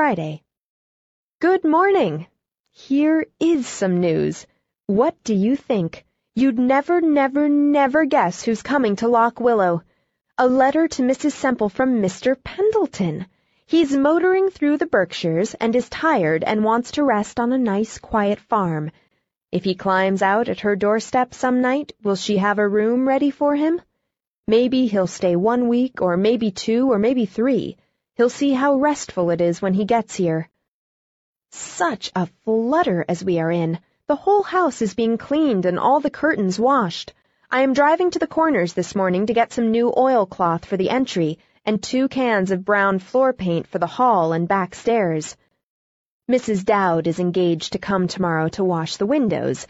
Friday. Good morning! Here is some news. What do you think? You'd never, never, never guess who's coming to Lock Willow. A letter to Mrs. Semple from Mr. Pendleton. He's motoring through the Berkshires and is tired and wants to rest on a nice, quiet farm. If he climbs out at her doorstep some night, will she have a room ready for him? Maybe he'll stay one week, or maybe two, or maybe three. He'll see how restful it is when he gets here. Such a flutter as we are in. The whole house is being cleaned and all the curtains washed. I am driving to the corners this morning to get some new oilcloth for the entry and two cans of brown floor paint for the hall and back stairs. Mrs. Dowd is engaged to come tomorrow to wash the windows.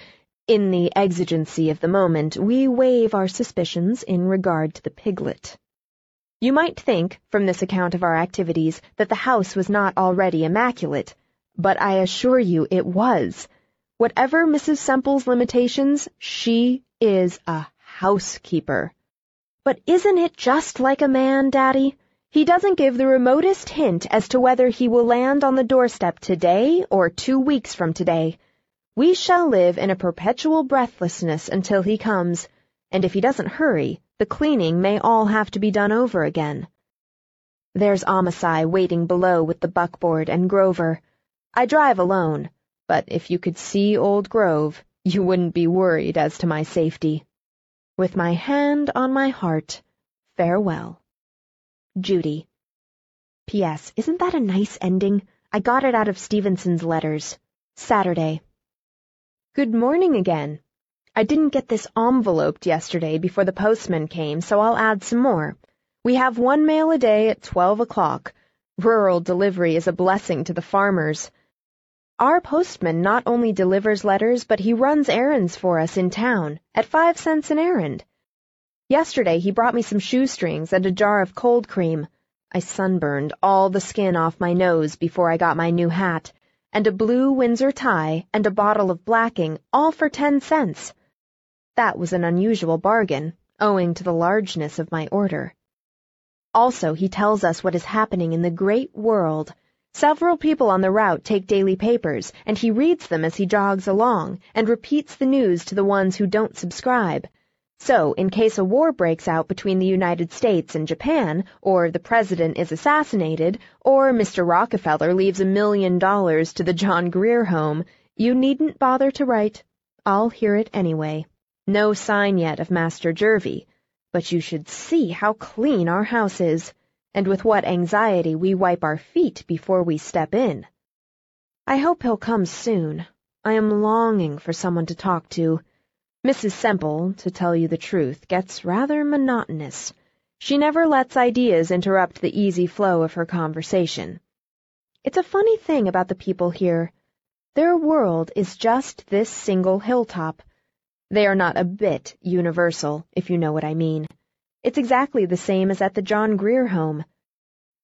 In the exigency of the moment, we waive our suspicions in regard to the piglet. You might think, from this account of our activities, that the house was not already immaculate, but I assure you it was. Whatever Mrs. Semple's limitations, she is a housekeeper. But isn't it just like a man, Daddy? He doesn't give the remotest hint as to whether he will land on the doorstep today or two weeks from today. We shall live in a perpetual breathlessness until he comes, and if he doesn't hurry, the cleaning may all have to be done over again. There's Amasai waiting below with the buckboard and Grover. I drive alone, but if you could see old Grove, you wouldn't be worried as to my safety. With my hand on my heart, farewell. Judy. P.S. Isn't that a nice ending? I got it out of Stevenson's letters. Saturday. Good morning again. I didn't get this enveloped yesterday before the postman came, so I'll add some more. We have one mail a day at twelve o'clock. Rural delivery is a blessing to the farmers. Our postman not only delivers letters, but he runs errands for us in town, at five cents an errand. Yesterday he brought me some shoestrings and a jar of cold cream. I sunburned all the skin off my nose before I got my new hat, and a blue Windsor tie and a bottle of blacking, all for ten cents. That was an unusual bargain, owing to the largeness of my order. Also, he tells us what is happening in the great world, Several people on the route take daily papers, and he reads them as he jogs along, and repeats the news to the ones who don't subscribe. So, in case a war breaks out between the United States and Japan, or the president is assassinated, or Mr. Rockefeller leaves a million dollars to the John Grier Home, you needn't bother to write. I'll hear it anyway. No sign yet of Master Jervie, but you should see how clean our house is and with what anxiety we wipe our feet before we step in. I hope he'll come soon. I am longing for someone to talk to. Mrs. Semple, to tell you the truth, gets rather monotonous. She never lets ideas interrupt the easy flow of her conversation. It's a funny thing about the people here. Their world is just this single hilltop. They are not a bit universal, if you know what I mean. It's exactly the same as at the John Grier home.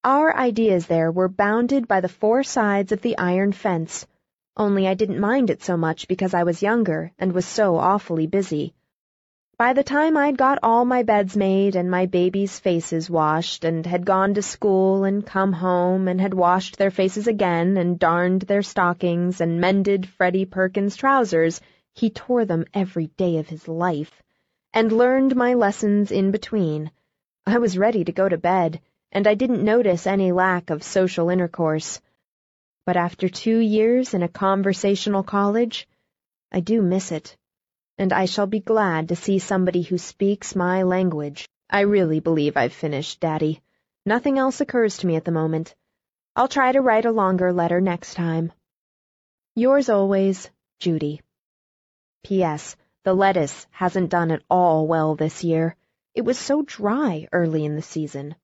Our ideas there were bounded by the four sides of the iron fence, only I didn't mind it so much because I was younger and was so awfully busy. By the time I'd got all my beds made and my babies' faces washed and had gone to school and come home and had washed their faces again and darned their stockings and mended Freddie Perkins' trousers, he tore them every day of his life and learned my lessons in between. I was ready to go to bed, and I didn't notice any lack of social intercourse. But after two years in a conversational college, I do miss it, and I shall be glad to see somebody who speaks my language. I really believe I've finished, Daddy. Nothing else occurs to me at the moment. I'll try to write a longer letter next time. Yours always, Judy. P.S. The lettuce hasn't done at all well this year. It was so dry early in the season.